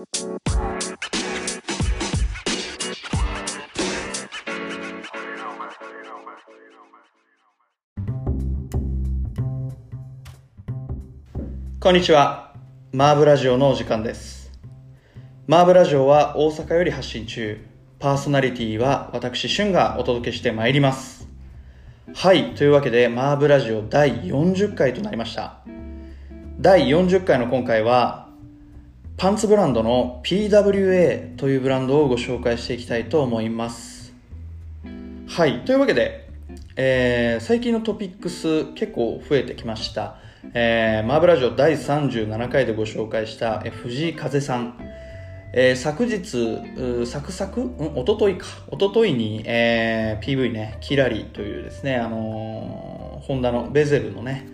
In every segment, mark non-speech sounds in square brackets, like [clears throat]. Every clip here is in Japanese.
こんにちは。マーブラジオのお時間です。マーブラジオは大阪より発信中。パーソナリティは私、シュンがお届けしてまいります。はい。というわけで、マーブラジオ第40回となりました。第40回の今回は、パンツブランドの PWA というブランドをご紹介していきたいと思います。はい。というわけで、えー最近のトピックス結構増えてきました。えーマーブラジオ第37回でご紹介した、えー藤井風さん。えー昨日、うサクサクんおとといか。おとといに、えー PV ね、キラリというですね、あのーホンダのベゼルのね、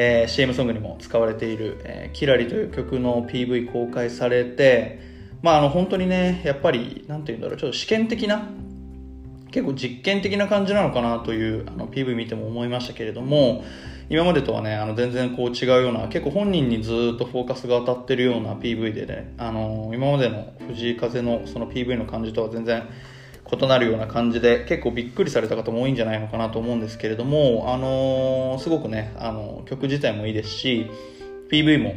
えー CM ソングにも使われている、えーキラリという曲の PV 公開されて、まああの本当にね、やっぱり、なんて言うんだろう、ちょっと試験的な、結構実験的な感じなのかなというあの PV 見ても思いましたけれども今までとはねあの全然こう違うような結構本人にずっとフォーカスが当たってるような PV でねあの今までの藤井風のその PV の感じとは全然異なるような感じで結構びっくりされた方も多いんじゃないのかなと思うんですけれども、あのすごくねあの曲自体もいいですし PV も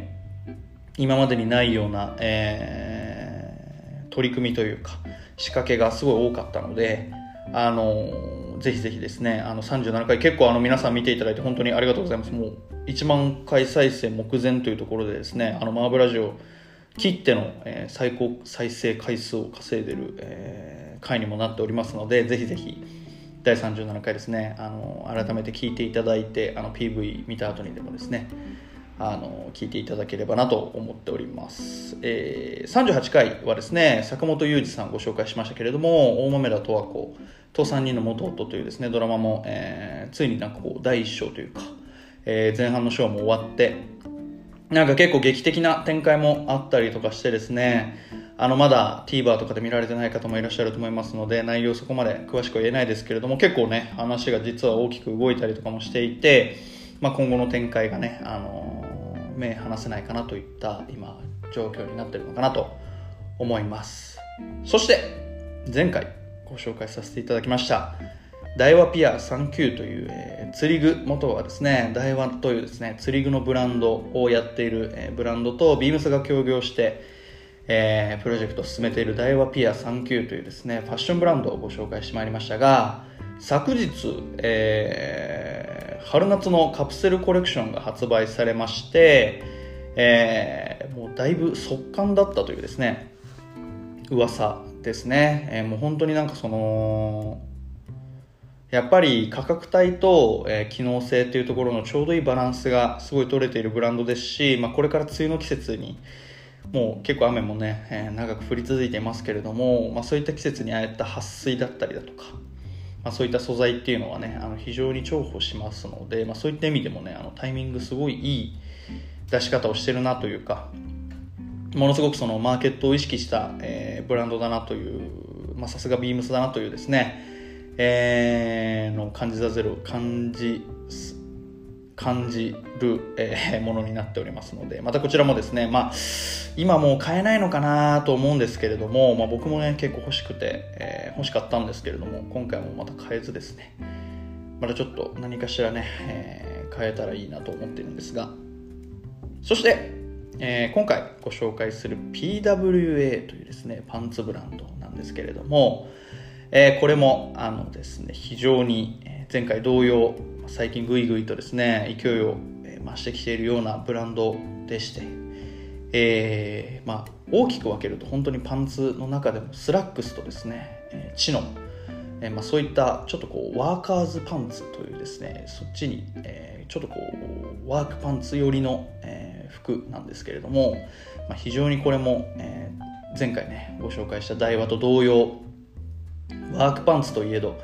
今までにないような、えー取り組みというか仕掛けがすごい多かったのであのぜひぜひですねあの37回結構あの皆さん見ていただいて本当にありがとうございます。もう1万回再生目前というところでですねあのマーブラジオ切っての、えー最高再生回数を稼いでる、えー回にもなっておりますのでぜひぜひ第37回ですねあの改めて聞いていただいてあの PV 見た後にでもですねあの聞いていただければなと思っております、えー38回はですね坂本裕二さんご紹介しましたけれども大豆田十和子と3人の元夫というですねドラマも、えーついになんかこう第1章というか、えー前半の章も終わってなんか結構劇的な展開もあったりとかしてですね、あのまだ TVer とかで見られてない方もいらっしゃると思いますので、内容そこまで詳しくは言えないですけれども、結構ね、話が実は大きく動いたりとかもしていて、まあ、今後の展開がね、あのー目離せないかなといった今、状況になってるのかなと思います。そして、前回ご紹介させていただきました、大和ピア39という、えー釣り具元はですね大和というですね釣り具のブランドをやっている、えーブランドとビームスが協業して、えープロジェクトを進めている大和ピア39というですねファッションブランドをご紹介してまいりましたが昨日、えー春夏のカプセルコレクションが発売されまして、えーもうだいぶ速乾だったというですね噂ですね、えーもう本当になんかそのやっぱり価格帯と、えー機能性っていうところのちょうどいいバランスがすごい取れているブランドですし、まあ、これから梅雨の季節にもう結構雨もね、えー長く降り続いていますけれども、まあ、そういった季節にああいった撥水だったりだとか、まあ、そういった素材っていうのはねあの非常に重宝しますので、まあ、そういった意味でもねあのタイミングすごいいい出し方をしてるなというかものすごくそのマーケットを意識した、えーブランドだなという、さすがビームスだなというですね、えーの感じさせる感じ感じる、えーものになっておりますのでまたこちらもですね、まあ、今もう買えないのかなと思うんですけれども、まあ、僕もね結構欲しくて、えー欲しかったんですけれども今回もまた買えずですね。またちょっと何かしらね、えー買えたらいいなと思ってるんですが。そして、えー今回ご紹介する PWA というですねパンツブランドなんですけれども、えーこれもあのですね非常にえー前回同様最近ぐいぐいとですね勢いを増してきているようなブランドでして、えーまあ、大きく分けると本当にパンツの中でもスラックスとですね、チノえーまあ、そういったちょっとこうワーカーズパンツというですねそっちに、えーちょっとこうワークパンツ寄りの、え服なんですけれども、まあ、非常にこれも、え前回ねご紹介したダイワと同様ワークパンツといえど、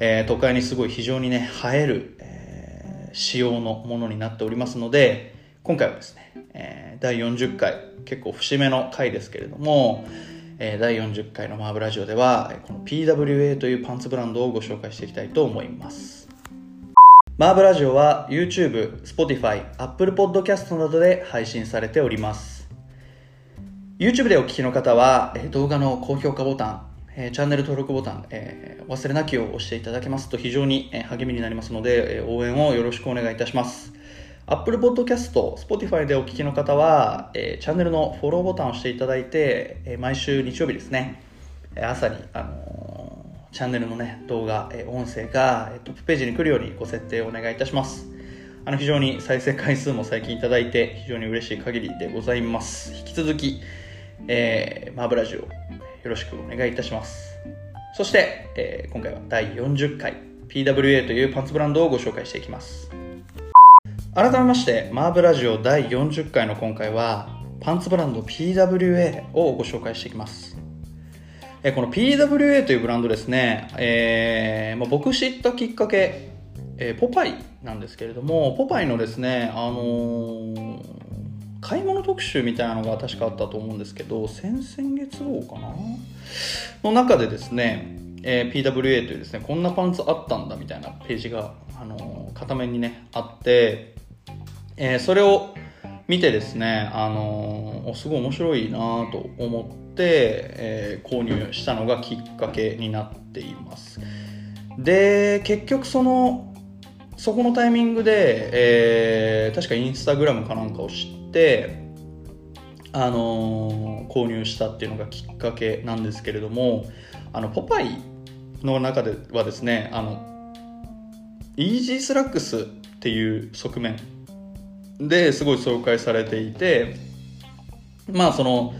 えー都会にすごい非常にね映える、えー仕様のものになっておりますので今回はですね、えー第40回結構節目の回ですけれども、えー第40回のマーブラジオではこの PWA というパンツブランドをご紹介していきたいと思います。マーブラジオは YouTube、Spotify、Apple Podcast などで配信されております。YouTube でお聞きの方は、動画の高評価ボタン、えチャンネル登録ボタン、えー、忘れなきを押していただけますと非常に、え励みになりますので、え応援をよろしくお願いいたします。Apple Podcast、Spotify でお聞きの方は、えチャンネルのフォローボタンを押していただいて、え毎週日曜日ですね、朝に、あのチャンネルのね、動画、え音声がトップページに来るようにご設定をお願いいたします。あの非常に再生回数も最近いただいて非常に嬉しい限りでございます。引き続き、えー、マーブラジオよろしくお願いいたします。そして、えー、今回は第40回 PWA というパンツブランドをご紹介していきます。改めまして、マーブラジオ第40回の今回は、パンツブランド PWA をご紹介していきます。えこの PWA というブランドですね、えーまあ、僕知ったきっかけ、えー、ポパイなんですけれども、ポパイのですね、あのー買い物特集みたいなのが確かあったと思うんですけど先々月号かな？の中でですね、えー、PWA というですねこんなパンツあったんだみたいなページが、あのー、片面にねあって、えー、それを見てですね、あの、すごい面白いなと思って、え、購入したのがきっかけになっています。で結局そのそこのタイミングで、えー、確かインスタグラムかなんかを知って、あのー、購入したっていうのがきっかけなんですけれどもあのポパイの中ではですねあのイージースラックスっていう側面ですごい紹介されていてまあその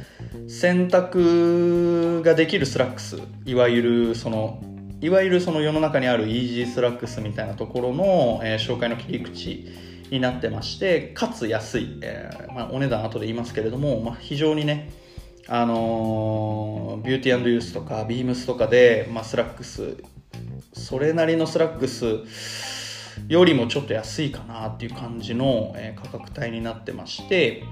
洗濯ができるスラックスいわゆるそのいわゆるその世の中にあるイージースラックスみたいなところの、えー、紹介の切り口になってましてかつ安い、えーまあ、お値段後で言いますけれども、まあ、非常にねあのー、 BEAUTY & YOUTH とか BEAMS とかで、まあ、スラックスそれなりのスラックスよりもちょっと安いかなっていう感じの、えー、価格帯になってまして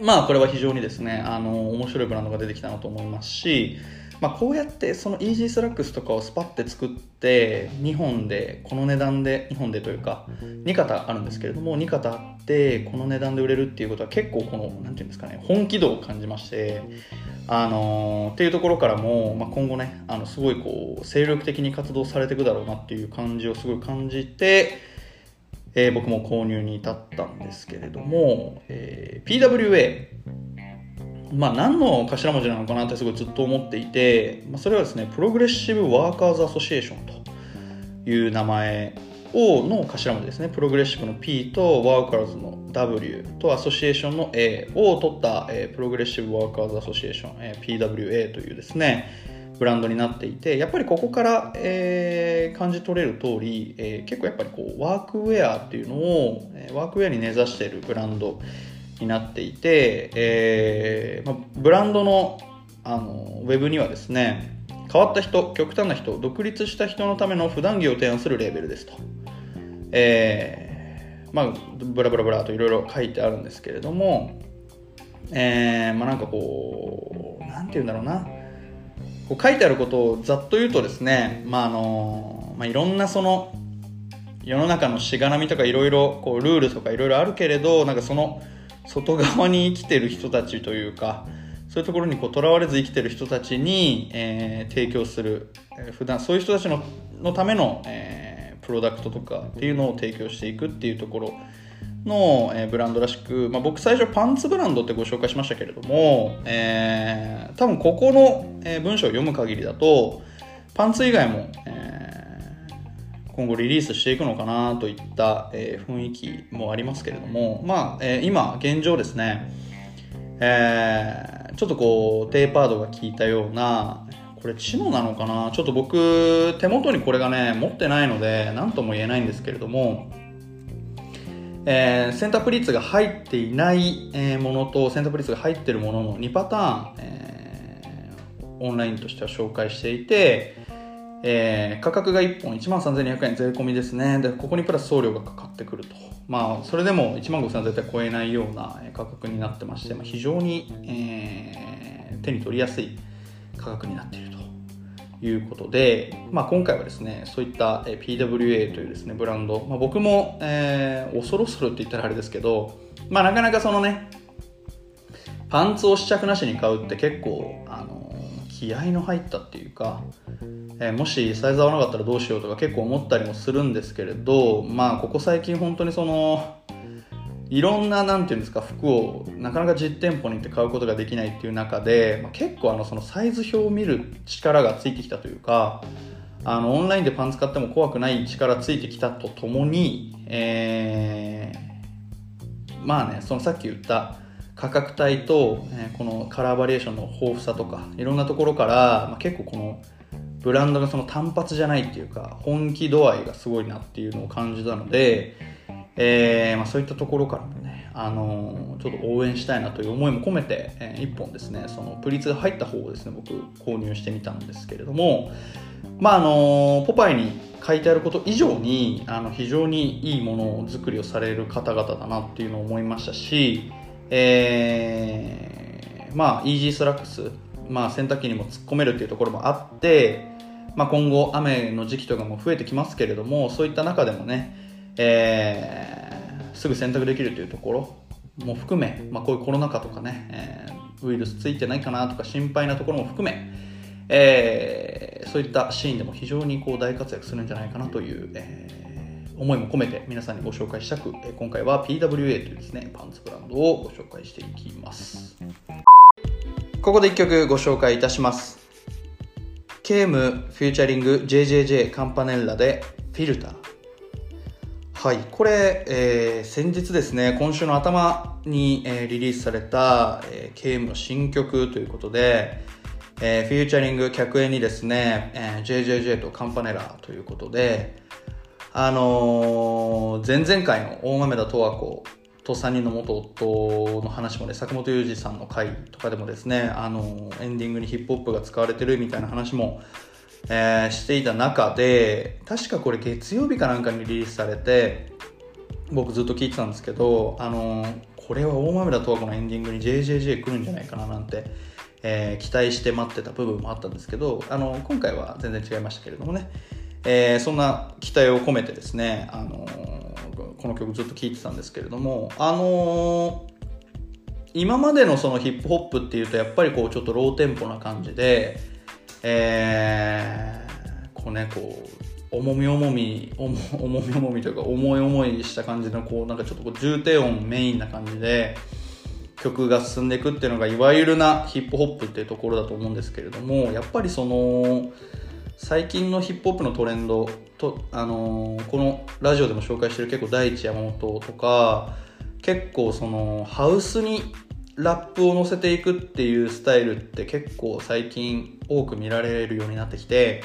まあこれは非常にですね、あのー、面白いブランドが出てきたなと思いますしまあ、こうやってそのイージースラックスとかをスパッて作って2本でこの値段で2本でというか2型あるんですけれども2型あってこの値段で売れるっていうことは結構この何て言うんですかね本気度を感じましてあのー、っていうところからも、まあ、今後ねあのすごいこう精力的に活動されていくだろうなっていう感じをすごい感じてえー、僕も購入に至ったんですけれども、えー、PWA まあ、何の頭文字なのかなってすごいずっと思っていて、まあ、それはですね Progressive・ Workers・ Association という名前をの頭文字ですね。プログレッシブの P とワーカーズの W とアソシエーションの A を取った、えー、 Progressive Workers Association、えー、PWA というですねブランドになっていてやっぱりここから、えー、感じ取れる通り、えー、結構やっぱりこうワークウェアっていうのを、えー、ワークウェアに根ざしているブランドになっていて、えーまブランドのあのウェブにはですね変わった人極端な人独立した人のための普段着を提案するレーベルですと、えー、まあブラブラブラといろいろ書いてあるんですけれども、えー、まあなんかこうなんて言うんだろうな。こう書いてあることをざっと言うとですね、まああのまあ、いろんなその世の中のしがらみとかいろいろルールとかいろいろあるけれどなんかその外側に生きてる人たちというかそういうところにとらわれず生きてる人たちに、えー、提供する、えー、普段そういう人たちののための、えー、プロダクトとかっていうのを提供していくっていうところの、えー、ブランドらしく、まあ、僕最初パンツブランドってご紹介しましたけれども、えー、多分ここの、えー、文章を読む限りだとパンツ以外も、え今後リリースしていくのかなといった、えー、雰囲気もありますけれども、まあ、えー、今、現状ですね、えー、ちょっとこう、テーパードが効いたような、これチノなのかな？ちょっと僕、手元にこれがね、持ってないので、何とも言えないんですけれども、えー、選択率が入っていないものと選択率が入ってるものの2パターン、えー、オンラインとしては紹介していて、えー、価格が1本1万3200円税込みですね。でここにプラス送料がかかってくると。まあそれでも1万5000円絶対超えないような価格になってまして、まあ、非常に、えー、手に取りやすい価格になっていると。いうことで、まあ、今回はですねそういった PWA というですねブランド、まあ、僕も、えー、恐る恐るって言ったらあれですけど、まあ、なかなかそのねパンツを試着なしに買うって結構あの気合の入ったっていうか、えー、もしサイズ合わなかったらどうしようとか結構思ったりもするんですけれどまあここ最近本当にそのいろんななんていうんですか服をなかなか実店舗に行って買うことができないっていう中で、まあ、結構あのそのサイズ表を見る力がついてきたというかあのオンラインでパンツ買っても怖くない力ついてきたとともに、えー、まあねそのさっき言った価格帯と、えこのカラーバリエーションの豊富さとかいろんなところから、まあ、結構このブランドがその単発じゃないっていうか本気度合いがすごいなっていうのを感じたので、えー、まあ、そういったところからもね、あのー、ちょっと応援したいなという思いも込めて、えー、1本ですねそのプリーツが入った方をですね僕購入してみたんですけれどもまああのポパイに書いてあること以上にあの非常にいいものを作りをされる方々だなっていうのを思いましたしえー、まあ、イージースラックス、まあ、洗濯機にも突っ込めるっていうところもあって、まあ、今後雨の時期とかも増えてきますけれどもそういった中でもね、えー、すぐ洗濯できるというところも含め、まあ、こういうコロナ禍とかね、えー、ウイルスついてないかなとか心配なところも含め、えー、そういったシーンでも非常にこう大活躍するんじゃないかなという、えー思いも込めて皆さんにご紹介したく、今回は PWA というですねパンツブランドをご紹介していきます。ここで1曲ご紹介いたします。ケームフューチャリング JJJ カンパネッラでフィルター。はい、これ、えー、先日ですね、今週の頭に、えー、リリースされた、えー、 KM の新曲ということで、えー、フューチャリング客演にですね、えー、JJJ と Campanella ということで、あのー、前々回の大豆田十和子と3人の元夫の話もね坂本雄二さんの回とかでもですね、あの、エンディングにヒップホップが使われてるみたいな話も、えー、していた中で確かこれ月曜日かなんかにリリースされて僕ずっと聞いてたんですけど、あの、これは大豆田十和子のエンディングに JJJ 来るんじゃないかななんて、えー、期待して待ってた部分もあったんですけど、あの今回は全然違いましたけれどもね。えー、そんな期待を込めてですね、あのー、この曲ずっと聴いてたんですけれども、あのー、今までのそのヒップホップっていうとやっぱりこうちょっとローテンポな感じで、えー、こうねこう重み重み重み重みというか重い重いした感じのこうなんかちょっとこう重低音メインな感じで曲が進んでいくっていうのがいわゆるなヒップホップっていうところだと思うんですけれどもやっぱりその最近のヒップホップのトレンドと、あのー、このラジオでも紹介してる結構大地山本とか結構そのハウスにラップを乗せていくっていうスタイルって結構最近多く見られるようになってきて、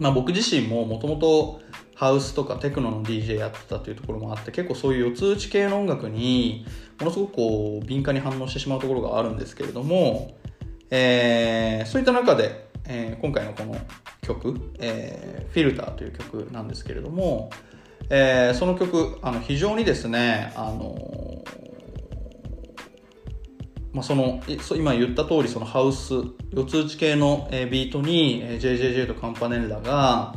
まあ、僕自身ももともとハウスとかテクノの DJ やってたというところもあって結構そういう四つ打ち系の音楽にものすごくこう敏感に反応してしまうところがあるんですけれども、えー、そういった中で、えー、今回のこの曲、えー、フィルターという曲なんですけれども、えー、その曲あの非常にですねあのまあ、その今言った通りそのハウス四つ打ち系のビートに JJJ とカンパネルラが、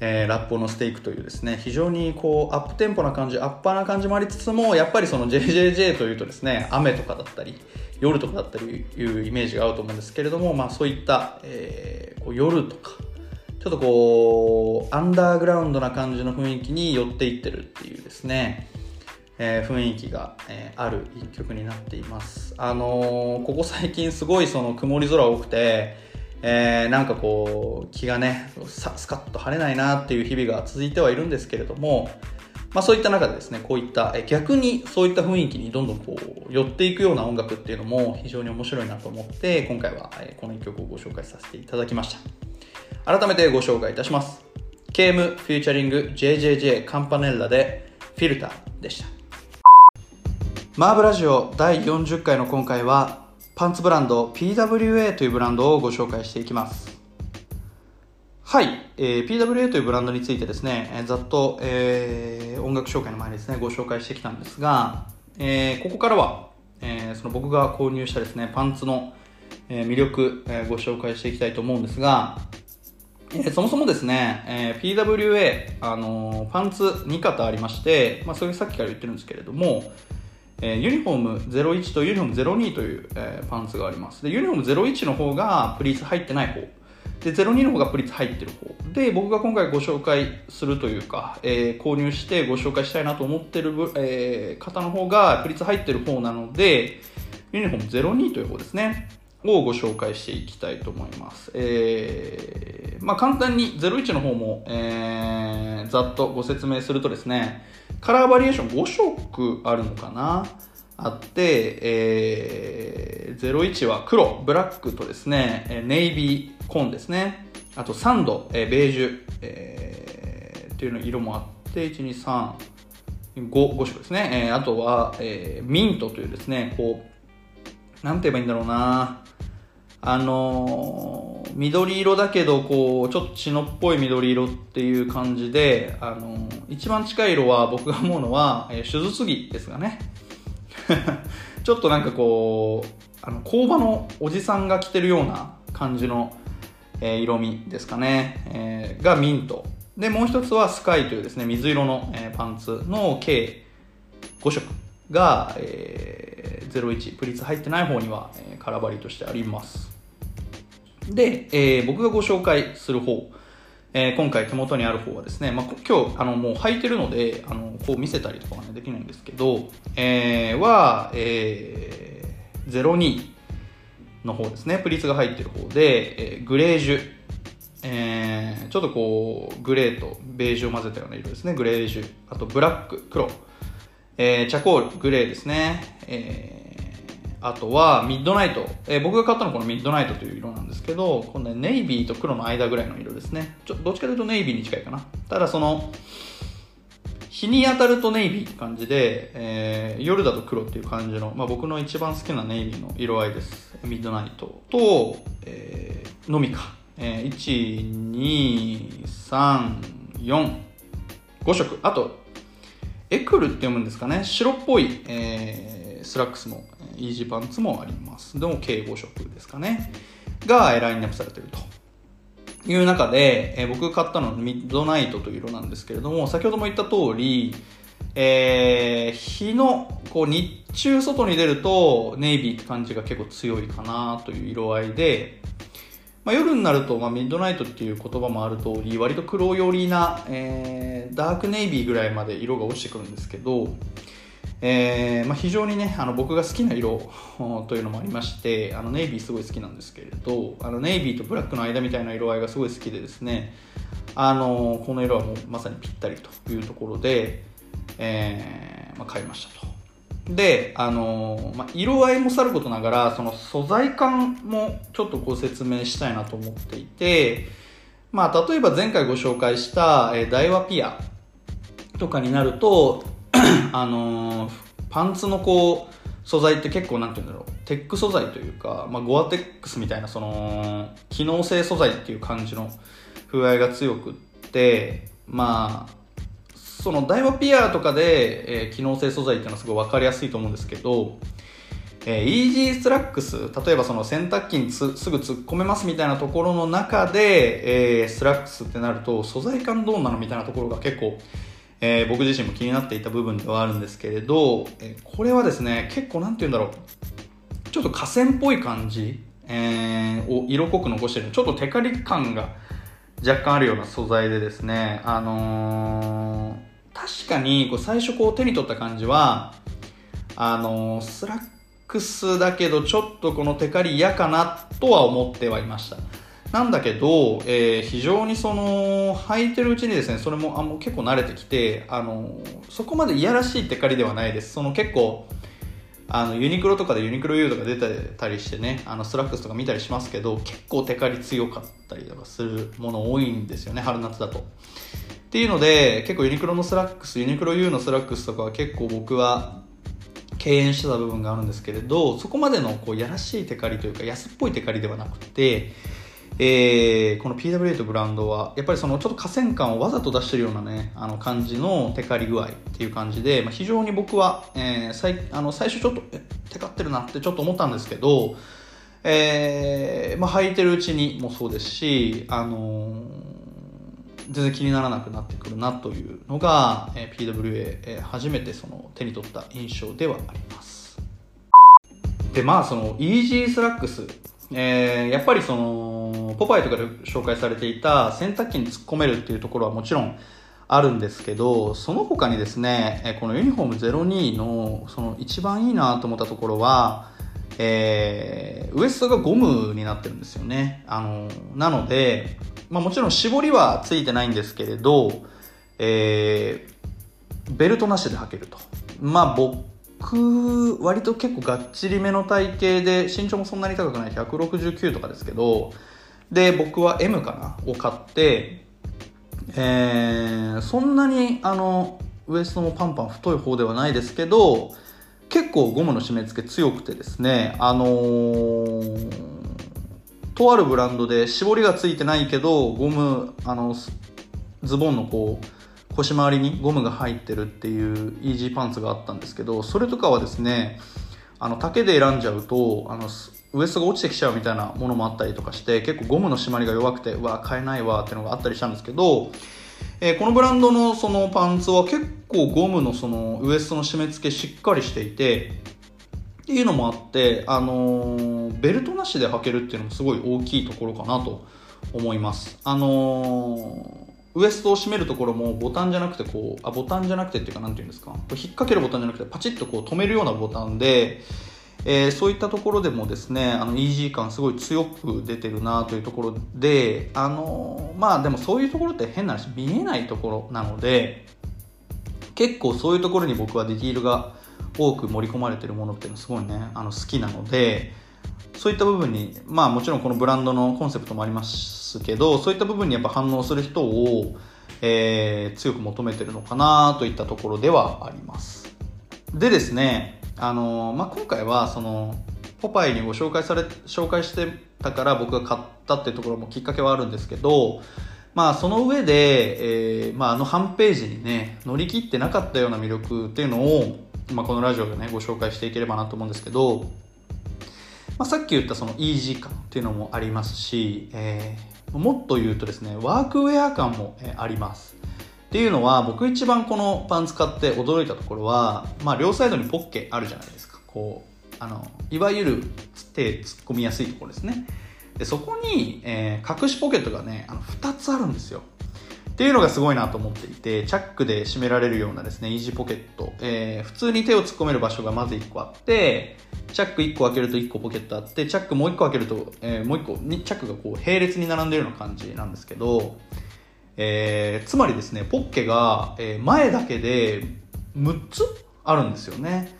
えー、ラップを乗せていくというですね非常にこうアップテンポな感じアッパーな感じもありつつもやっぱりその JJJ というとですね雨とかだったり夜とかだったりいうイメージが合うと思うんですけれども、まあ、そういった、えー、こう夜とかちょっとこうアンダーグラウンドな感じの雰囲気に寄っていってるっていうですね、えー、雰囲気が、えー、ある一曲になっています。あのー、ここ最近すごいその曇り空多くてえー、なんかこう気がねスカッと晴れないなっていう日々が続いてはいるんですけれども、まあ、そういった中でですね、こういった逆にそういった雰囲気にどんどんこう寄っていくような音楽っていうのも非常に面白いなと思って、今回はこの一曲をご紹介させていただきました。改めてご紹介いたします。ケームフューチャリング JJJ カンパネッラでフィルターでした。マーブラジオ第40回の今回はパンツブランド PWA というブランドをご紹介していきます。はい、えー、PWA というブランドについてですね、えー、ざっと、えー、音楽紹介の前にですね、ご紹介してきたんですが、えー、ここからは、えー、その僕が購入したですね、パンツの、魅力、えー、ご紹介していきたいと思うんですが、えー、そもそもですね、えー、PWA、あのー、パンツ2型ありまして、まあ、それさっきから言ってるんですけれども、えー、ユニフォーム01とユニフォーム02という、えー、パンツがあります。でユニフォーム01の方がプリーツ入ってない方。で02の方がプリーツ入ってる方。で僕が今回ご紹介するというか、えー、購入してご紹介したいなと思ってる、えー、方の方がプリーツ入ってる方なのでユニフォーム02という方ですね。をご紹介していきたいと思います。えー、まあ、簡単に01の方も、えー、ざっとご説明するとですね、カラーバリエーション5色あるのかな？あって、えー、01は黒、ブラックとですね、ネイビー、コーンですね。あとサンド、えー、ベージュ、えー、っていうの色もあって、1、2、3、5, 5色ですね。えー、あとは、えー、ミントというですね、こう、なんて言えばいいんだろうなあのー、緑色だけど、こう、ちょっと血のっぽい緑色っていう感じで、あのー、一番近い色は僕が思うのは、[laughs] えー、手術着ですがね。[laughs] ちょっとなんかこう、あの、工場のおじさんが着てるような感じの、えー、色味ですかね、えー、がミント。で、もう一つはスカイというですね、水色の、えー、パンツの計5色が、えー、01、プリーツ入ってない方には、えー、空張りとしてあります。で、えー、僕がご紹介する方、えー、今回手元にある方はですね、まあ、今日、あの、もう履いてるので、あの、こう見せたりとかは、ね、できないんですけど、えー、は、えー、02の方ですね、プリーツが入ってる方で、えー、グレージュ、えー、ちょっとこう、グレーとベージュを混ぜたような色ですね、グレージュ。あと、ブラック、黒。えー、チャコール、グレーですね。えーあとはミッドナイト、えー、僕が買ったのはこのミッドナイトという色なんですけどこの、ね、ネイビーと黒の間ぐらいの色ですね。ちょどっちかというとネイビーに近いかな。ただその日に当たるとネイビーって感じで、えー、夜だと黒っていう感じの、まあ、僕の一番好きなネイビーの色合いです。ミッドナイトと、えー、のみか、えー、12345色。あとエクリュって読むんですかね。白っぽい、えー、スラックスもイージーパンツもあります。でも、計5色ですかね。がラインナップされてると。いう中で、え、僕買ったのはミッドナイトという色なんですけれども、先ほども言った通り、えー、日の、こう、日中外に出ると、ネイビーって感じが結構強いかなという色合いで、まあ、夜になると、まあ、ミッドナイトっていう言葉もある通り、割と黒寄りな、えー、ダークネイビーぐらいまで色が落ちてくるんですけど、えーまあ、非常にねあの僕が好きな色というのもありましてあのネイビーすごい好きなんですけれどあのネイビーとブラックの間みたいな色合いがすごい好きでですねあのこの色はもうまさにぴったりというところで、えーまあ、買いましたと。であの、まあ、色合いもさることながらその素材感もちょっとご説明したいなと思っていて、まあ、例えば前回ご紹介した、えー、 DAIWA PIER とかになると [clears throat] あのー、パンツのこう素材って結構なんて言うんだろう。テック素材というか、まあ、 GORE-TEX みたいなその機能性素材っていう感じの風合いが強くってまあその DAIWA PIER とかで、えー、機能性素材っていうのはすごい分かりやすいと思うんですけど、えー、イージースラックス例えばその洗濯機にすぐ突っ込めますみたいなところの中で、えー、スラックスってなると素材感どうなのみたいなところが結構えー、僕自身も気になっていた部分ではあるんですけれど、え、これはですね、結構なんて言うんだろう、ちょっと化繊っぽい感じ、えー、を色濃く残してる、ちょっとテカリ感が若干あるような素材でですね、あの確かにこう最初こう手に取った感じは、あのスラックスだけどちょっとこのテカリ嫌かなとは思ってはいました。なんだけど、えー、非常にその履いてるうちにですねそれもあもう結構慣れてきてあのそこまでいやらしいテカリではないですその結構あのユニクロとかでユニクロ U とか出てたりしてねあのスラックスとか見たりしますけど結構テカリ強かったりとかするもの多いんですよね春夏だと。っていうので結構ユニクロのスラックスユニクロ U のスラックスとかは結構僕は敬遠してた部分があるんですけれどそこまでのこうやらしいテカリというか安っぽいテカリではなくてえー、この PWA とブランドはやっぱりそのちょっと化繊感をわざと出してるようなねあの感じのテカリ具合っていう感じで、まあ、非常に僕は、えー、最あの最初ちょっとテカってるなってちょっと思ったんですけど、えーまあ、履いてるうちにもそうですし、あのー、全然気にならなくなってくるなというのが、え PWA、え初めてその手に取った印象ではあります。でまあそのイージースラックス、えー、やっぱりそのポパイとかで紹介されていた洗濯機に突っ込めるっていうところはもちろんあるんですけどその他にですねこのユニフォーム02のその一番いいなと思ったところはえー、ウエストがゴムになってるんですよね。あの、なので、まあもちろん絞りはついてないんですけれど、えー、ベルトなしで履けると。まあ僕、割と結構がっちりめの体型で、身長もそんなに高くない169とかですけど、で、僕は M かなを買って、えー、そんなにあの、ウエストもパンパン太い方ではないですけど、結構ゴムの締め付け強くてですね、あのー、とあるブランドで絞りがついてないけど、ゴム、あの、ズボンのこう、腰回りにゴムが入ってるっていうイージーパンツがあったんですけど、それとかはですね、あの、丈で選んじゃうと、あの、ウエストが落ちてきちゃうみたいなものもあったりとかして、結構ゴムの締まりが弱くて、うわ、買えないわっていうのがあったりしたんですけど、えー、このブランドのそのパンツは結構ゴムのそのウエストの締め付けしっかりしていて、っていうのもあって、あのー、ベルトなしで履けるっていうのもすごい大きいところかなと思います。あのー、ウエストを締めるところもボタンじゃなくてこう、あ、ボタンじゃなくてっていうかなんていうんですか、引っ掛けるボタンじゃなくてパチッとこう止めるようなボタンで、えー、そういったところでもですねあのイージー感すごい強く出てるなというところであのまあでもそういうところって変な話見えないところなので結構そういうところに僕はディティールが多く盛り込まれてるものっていうのすごいねあの好きなのでそういった部分にまあもちろんこのブランドのコンセプトもありますけどそういった部分にやっぱ反応する人を、えー、強く求めてるのかなといったところではあります。でですねあのまあ、今回はそのポパイにご紹介され紹介してたから僕が買ったっていうところもきっかけはあるんですけど、まあ、その上で、えーまあ、あの半ページにね乗り切ってなかったような魅力っていうのを、まあ、このラジオでねご紹介していければなと思うんですけど、まあ、さっき言ったそのイージー感っていうのもありますし、えー、もっと言うとですねワークウェア感も、あります。っていうのは僕一番このパンツ買って驚いたところは、まあ、両サイドにポッケあるじゃないですか。こうあのいわゆる手突っ込みやすいところですね。でそこに、えー、隠しポケットがねあの2つあるんですよ。っていうのがすごいなと思っていてチャックで閉められるようなですねイージーポケット、えー、普通に手を突っ込める場所がまず1個あってチャック1個開けると1個ポケットあってチャックもう1個開けると、えー、もう1個にチャックがこう並列に並んでるような感じなんですけどえー、つまりですね、ポッケが、前だけで6つあるんですよね。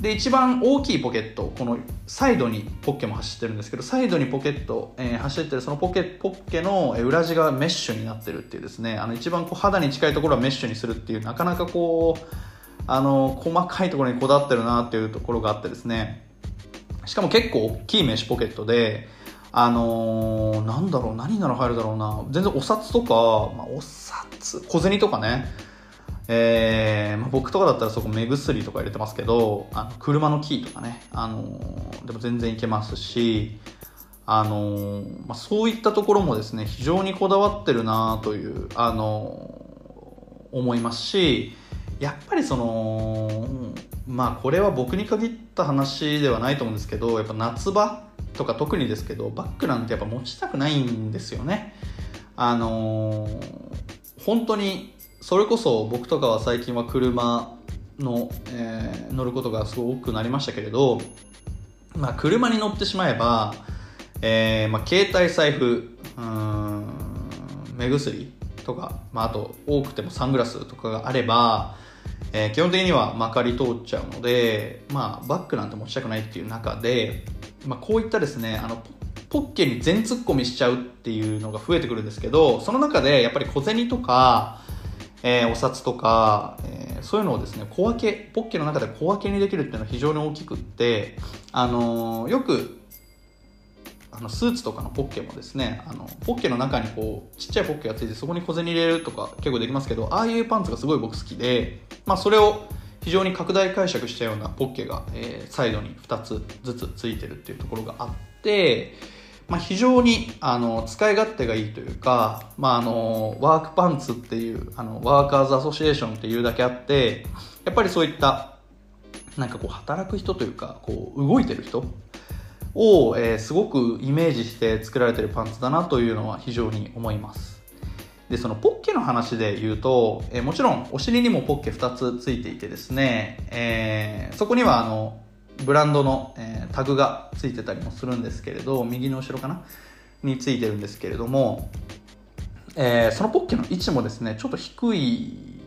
で、一番大きいポケット、このサイドにポッケも走ってるんですけど、サイドにポケット、えー、走ってるそのポケポッケの裏地がメッシュになってるっていうですね、あの一番こう肌に近いところはメッシュにするっていう、なかなかこう、あの、細かいところにこだわってるなっていうところがあってですね、しかも結構大きいメッシュポケットで、あのー、なんだろう、何なら入るだろうな。全然お札とか、まあ、お札、小銭とかね。えー、まあ、僕とかだったらそこ目薬とか入れてますけど、あの車のキーとかね、あのー、でも全然いけますし、あのー、まあ、そういったところもですね、非常にこだわってるなという、あの思いますし、やっぱりその、まあこれは僕に限った話ではないと思うんですけど、やっぱ夏場とか特にですけどバッグなんてやっぱ持ちたくないんですよね。あのー、本当にそれこそ僕とかは最近は車の、えー、乗ることがすごく多くなりましたけれど、まあ、車に乗ってしまえば、えーまあ、携帯財布うん目薬とか、まあ、あと多くてもサングラスとかがあれば、えー、基本的にはまかり通っちゃうので、まあ、バッグなんて持ちたくないっていう中でまあ、こういったですね、あの、ポッケに全突っ込みしちゃうっていうのが増えてくるんですけど、その中でやっぱり小銭とか、えー、お札とか、えー、そういうのをですね、小分け、ポッケの中で小分けにできるっていうのは非常に大きくって、あのー、よく、あのスーツとかのポッケもですねあのポッケの中にこうちっちゃいポッケがついてそこに小銭入れるとか結構できますけどああいうパンツがすごい僕好きで、まあ、それを非常に拡大解釈したようなポッケが、えー、サイドに2つずつついてるっていうところがあって、まあ、非常にあの使い勝手がいいというか、まあ、あのワークパンツっていうあのワーカーズアソシエーションっていうだけあってやっぱりそういったなんかこう働く人というかこう動いてる人を、えー、すごくイメージして作られてるパンツだなというのは非常に思います。でそのポッケの話で言うと、えー、もちろんお尻にもポッケ2つついていてですね、えー、そこにはあのブランドの、えー、タグがついてたりもするんですけれど右の後ろかな？についてるんですけれども、えー、そのポッケの位置もですねちょっと低い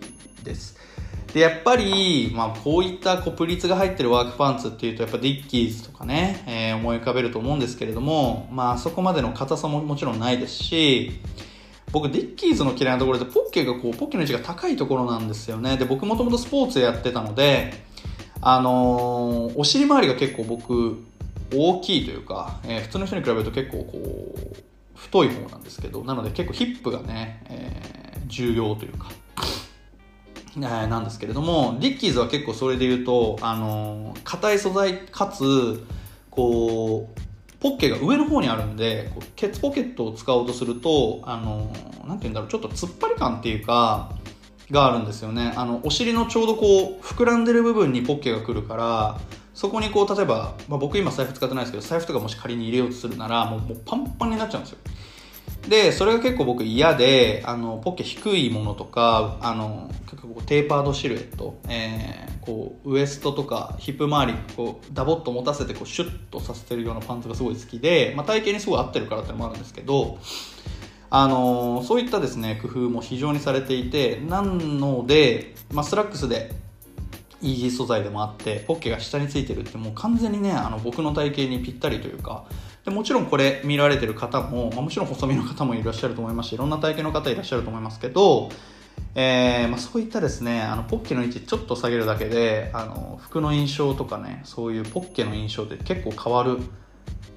です。でやっぱり、まあ、こういったこうプリツが入ってるワークパンツっていうとやっぱディッキーズとかね、えー、思い浮かべると思うんですけれども、まあ、そこまでの硬さももちろんないですし僕 Dickies の嫌いなところでポッケがこうポッケの位置が高いところなんですよね。で僕もともとスポーツやってたのであのー、お尻周りが結構僕大きいというか、えー、普通の人に比べると結構こう太い方なんですけどなので結構ヒップがね、えー、重要というか、えー、なんですけれども Dickies は結構それで言うとあの硬い素材かつこうポッケが上の方にあるんでこうケツポケットを使おうとするとあの何て言うんだろうちょっと突っ張り感っていうかがあるんですよね。あのお尻のちょうどこう膨らんでる部分にポッケが来るからそこにこう例えば、まあ、僕今財布使ってないですけど財布とかもし仮に入れようとするならもうもうパンパンになっちゃうんですよ。でそれが結構僕嫌であのポッケ低いものとかあの結構テーパードシルエット、えー、こうウエストとかヒップ周りこうダボっと持たせてこうシュッとさせてるようなパンツがすごい好きで、まあ、体型にすごい合ってるからってのもあるんですけどあのそういったですね工夫も非常にされていてなので、まあ、スラックスでイージー素材でもあってポッケが下についてるってもう完全にねあの僕の体型にぴったりというかでもちろんこれ見られてる方も、まあ、もちろん細身の方もいらっしゃると思いますしいろんな体型の方いらっしゃると思いますけど、えーまあ、そういったですねあのポッケの位置ちょっと下げるだけであの服の印象とかねそういうポッケの印象って結構変わるん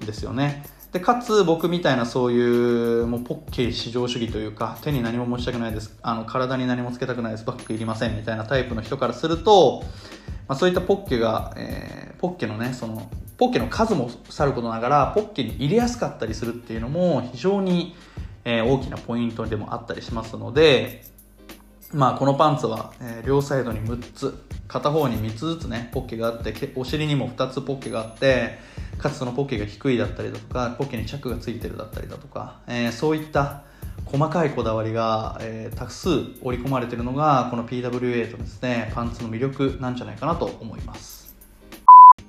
ですよね。でかつ僕みたいなそういうもうポッケ至上主義というか手に何も持ちたくないです。あの体に何もつけたくないです。バッグいりませんみたいなタイプの人からすると、まあ、そういったポッケが、えー、ポッケのねそのポッケの数もさることながらポッケに入れやすかったりするっていうのも非常に、えー、大きなポイントでもあったりしますのでまあこのパンツは、えー、両サイドに6つ片方に3つずつねポッケがあってお尻にも2つポッケがあってかつそのポッケが低いだったりだとかポッケにチャックがついてるだったりだとか、えー、そういった細かいこだわりが、えー、多数織り込まれてるのがこの PWA とですねパンツの魅力なんじゃないかなと思います。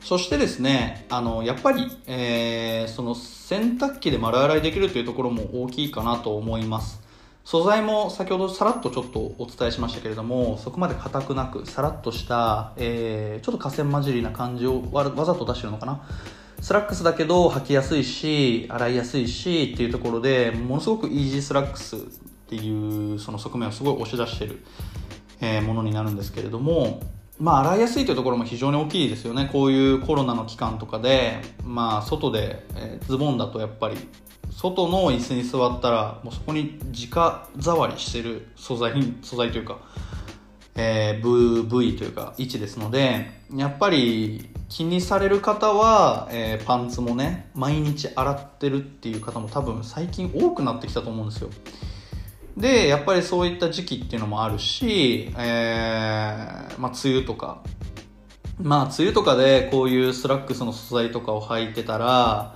そしてですねあのやっぱり、えー、その洗濯機で丸洗いできるというところも大きいかなと思います。素材も先ほどさらっとちょっとお伝えしましたけれどもそこまで硬くなくさらっとした、えー、ちょっと河川混じりな感じをわざと出してるのかな？スラックスだけど履きやすいし洗いやすいしっていうところでものすごくイージースラックスっていうその側面をすごい押し出してる、えー、ものになるんですけれどもまあ洗いやすいというところも非常に大きいですよね。こういうコロナの期間とかでまあ外で、えー、ズボンだとやっぱり外の椅子に座ったらもうそこに直触りしてる素材素材というか、えー、部位というか位置ですのでやっぱり気にされる方は、えー、パンツもね毎日洗ってるっていう方も多分最近多くなってきたと思うんですよ。でやっぱりそういった時期っていうのもあるし、えー、まあ梅雨とか。まあ梅雨とかでこういうスラックスの素材とかを履いてたら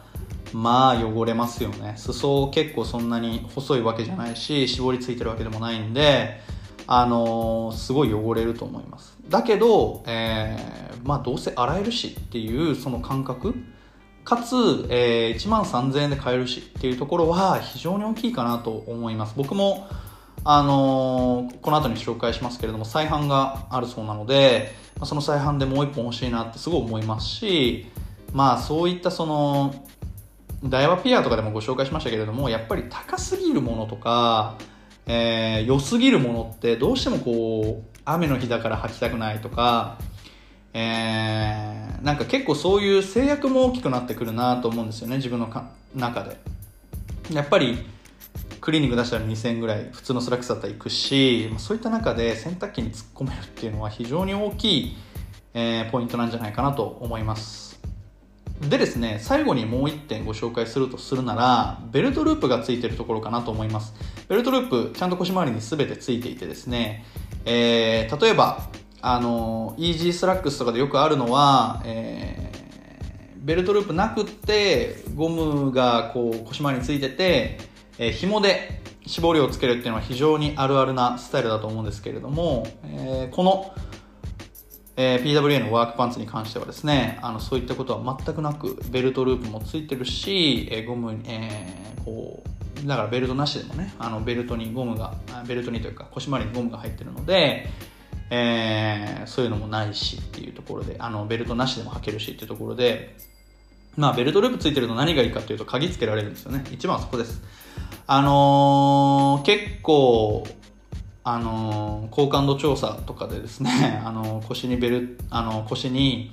まあ汚れますよね。裾結構そんなに細いわけじゃないし絞りついてるわけでもないんであのー、すごい汚れると思います。だけど、えー、まあどうせ洗えるしっていうその感覚。かつ、えー、1万3000円で買えるしっていうところは非常に大きいかなと思います。僕もあのー、この後に紹介しますけれども再販があるそうなのでその再販でもう1本欲しいなってすごい思いますしまあそういったそのダイワピアとかでもご紹介しましたけれどもやっぱり高すぎるものとか、えー、良すぎるものってどうしてもこう雨の日だから履きたくないとか、えー、なんか結構そういう制約も大きくなってくるなと思うんですよね自分のか中で。やっぱりクリーニング出したら2000円ぐらい普通のスラックスだったら行くしそういった中で洗濯機に突っ込めるっていうのは非常に大きい、えー、ポイントなんじゃないかなと思います。でですね最後にもう1点ご紹介するとするならベルトループがついてるところかなと思います。ベルトループちゃんと腰回りに全てついていてですね、えー、例えばあのイージースラックスとかでよくあるのは、えー、ベルトループなくってゴムがこう腰回りについてて、えー、紐で脂肪量をつけるっていうのは非常にあるあるなスタイルだと思うんですけれども、えー、このえー、PWA のワークパンツに関してはですねあのそういったことは全くなくベルトループもついてるし、えー、ゴム、えー、こうだからベルトなしでもねあのベルトにゴムがベルトにというか腰回りにゴムが入ってるので、えー、そういうのもないしっていうところであのベルトなしでも履けるしっていうところでまあベルトループついてると何がいいかというと鍵つけられるんですよね。一番はそこです。あのー、結構あの好感度調査とかでですね、[laughs] あの腰にベルあの腰に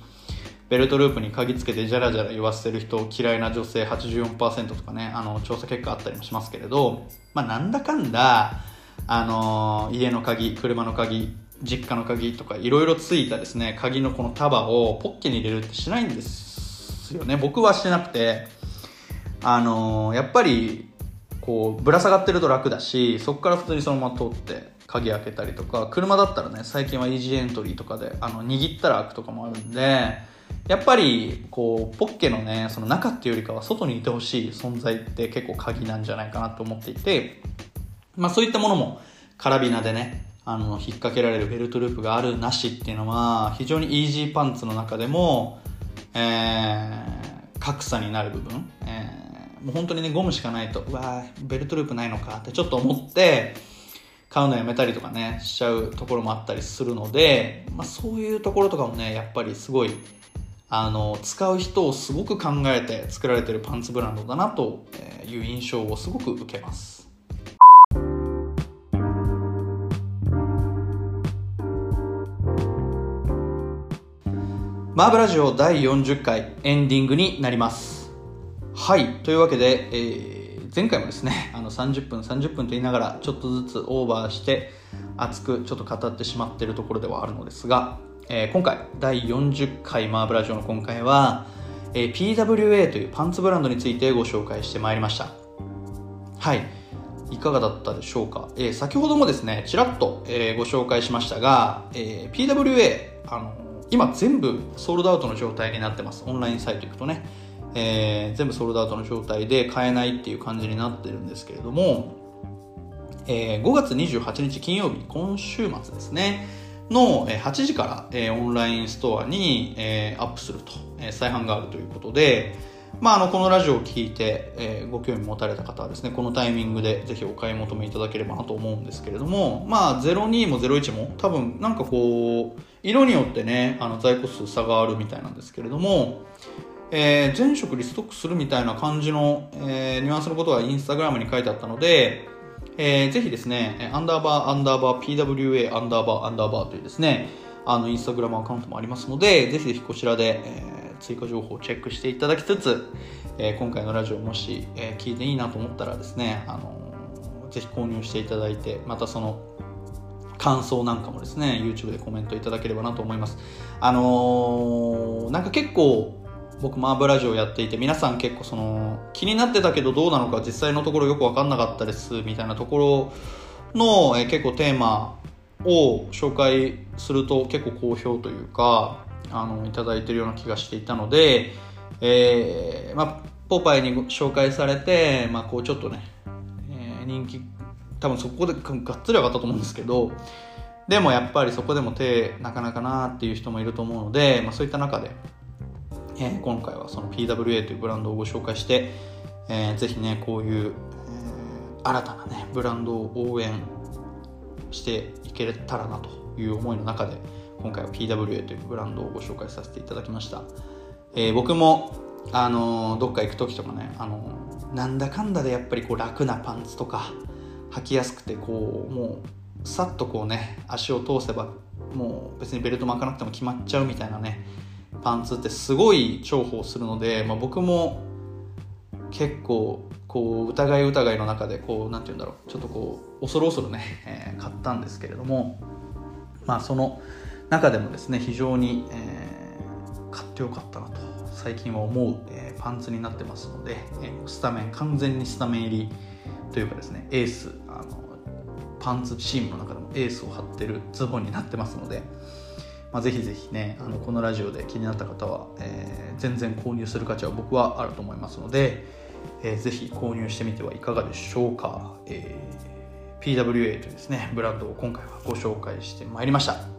ベルトループに鍵つけてジャラジャラ言わせる人嫌いな女性84%とかねあの調査結果あったりもしますけれど、まあ、なんだかんだあの家の鍵車の鍵実家の鍵とかいろいろついたですね鍵のこの束をポッケに入れるってしないんですよね。僕はしてなくてあのやっぱりこうぶら下がってると楽だしそこから普通にそのまま通って鍵開けたりとか車だったらね最近はイージーエントリーとかであの握ったら開くとかもあるんでやっぱりこうポッケのねその中っていうよりかは外にいてほしい存在って結構鍵なんじゃないかなと思っていて、まあ、そういったものもカラビナでねあの引っ掛けられるベルトループがあるなしっていうのは非常にイージーパンツの中でも、えー、格差になる部分、えー、もう本当にねゴムしかないとうわベルトループないのかってちょっと思って買うのやめたりとかねしちゃうところもあったりするので、まあ、そういうところとかもねやっぱりすごいあの使う人をすごく考えて作られてるパンツブランドだなという印象をすごく受けます。マーブラジオ第40回エンディングになります。はいというわけで、えー前回もですね [laughs] あの30分30分と言いながらちょっとずつオーバーして熱くちょっと語ってしまっているところではあるのですが、えー、今回第40回マーブラジオの今回は、えー、PWA というパンツブランドについてご紹介してまいりました。はい。いかがだったでしょうか、えー、先ほどもですねちらっと、えご紹介しましたが、え PWA あの今全部ソールドアウトの状態になってます。オンラインサイト行くとね。えー、全部ソールドアウトの状態で買えないっていう感じになってるんですけれども、えー、5月28日金曜日、今週末ですね、の8時から、えー、オンラインストアに、えー、アップすると、えー、再販があるということで、まあ、あのこのラジオを聞いて、えー、ご興味持たれた方はですねこのタイミングでぜひお買い求めいただければなと思うんですけれども、まあ、02も01も多分なんかこう色によってねあの在庫数差があるみたいなんですけれども、えー、全色リストックするみたいな感じの、えー、ニュアンスのことがインスタグラムに書いてあったので、えー、ぜひですね、アンダーバー、アンダーバー、PWA、アンダーバー、アンダーバーというですね、あの、インスタグラムアカウントもありますので、ぜひぜひこちらで、えー、追加情報をチェックしていただきつつ、えー、今回のラジオもし、えー、聞いていいなと思ったらですね、あのー、ぜひ購入していただいて、またその、感想なんかもですね、YouTube でコメントいただければなと思います。あのー、なんか結構、僕も油ジオやっていて皆さん結構その気になってたけどどうなのか実際のところよく分かんなかったですみたいなところの、え結構テーマを紹介すると結構好評というかあのいただいてるような気がしていたので、えー、まあ、ポパイに紹介されて、まあ、こうちょっとね、えー、人気多分そこでがっつり上がったと思うんですけどでもやっぱりそこでも手なかなかなっていう人もいると思うので、まあ、そういった中でえー、今回はその PWA というブランドをご紹介して、えー、ぜひねこういう、えー、新たなねブランドを応援していけたらなという思いの中で今回は PWA というブランドをご紹介させていただきました、えー、僕もあのー、どっか行く時とかね、あのー、なんだかんだでやっぱりこう楽なパンツとか履きやすくてこうもうさっとこうね足を通せばもう別にベルト巻かなくても決まっちゃうみたいなねパンツってすごい重宝するので、まあ、僕も結構こう疑い疑いの中でこうなんて言うんだろう。ちょっとこう恐る恐るね、えー、買ったんですけれどもまあその中でもですね非常に、えー、買ってよかったなと最近は思う、えー、パンツになってますので、えー、スタメン完全にスタメン入りというかですねエースあのパンツチームの中でもエースを張ってるズボンになってますので、まあ、ぜひぜひねあのこのラジオで気になった方は、えー、全然購入する価値は僕はあると思いますので、えー、ぜひ購入してみてはいかがでしょうか、えー、PWA というですねブランドを今回はご紹介してまいりました。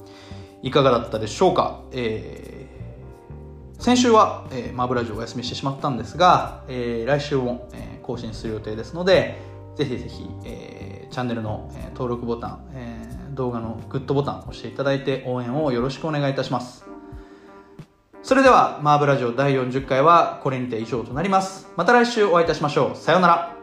いかがだったでしょうか、えー、先週は、えー、マブラジオお休みしてしまったんですが、えー、来週も、えー、更新する予定ですのでぜひぜひ、えー、チャンネルの、えー、登録ボタン、えー、動画のグッドボタンを押していただいて応援をよろしくお願いいたします。それではマーブラジオ第40回はこれにて以上となります。また来週お会いいたしましょう。さようなら。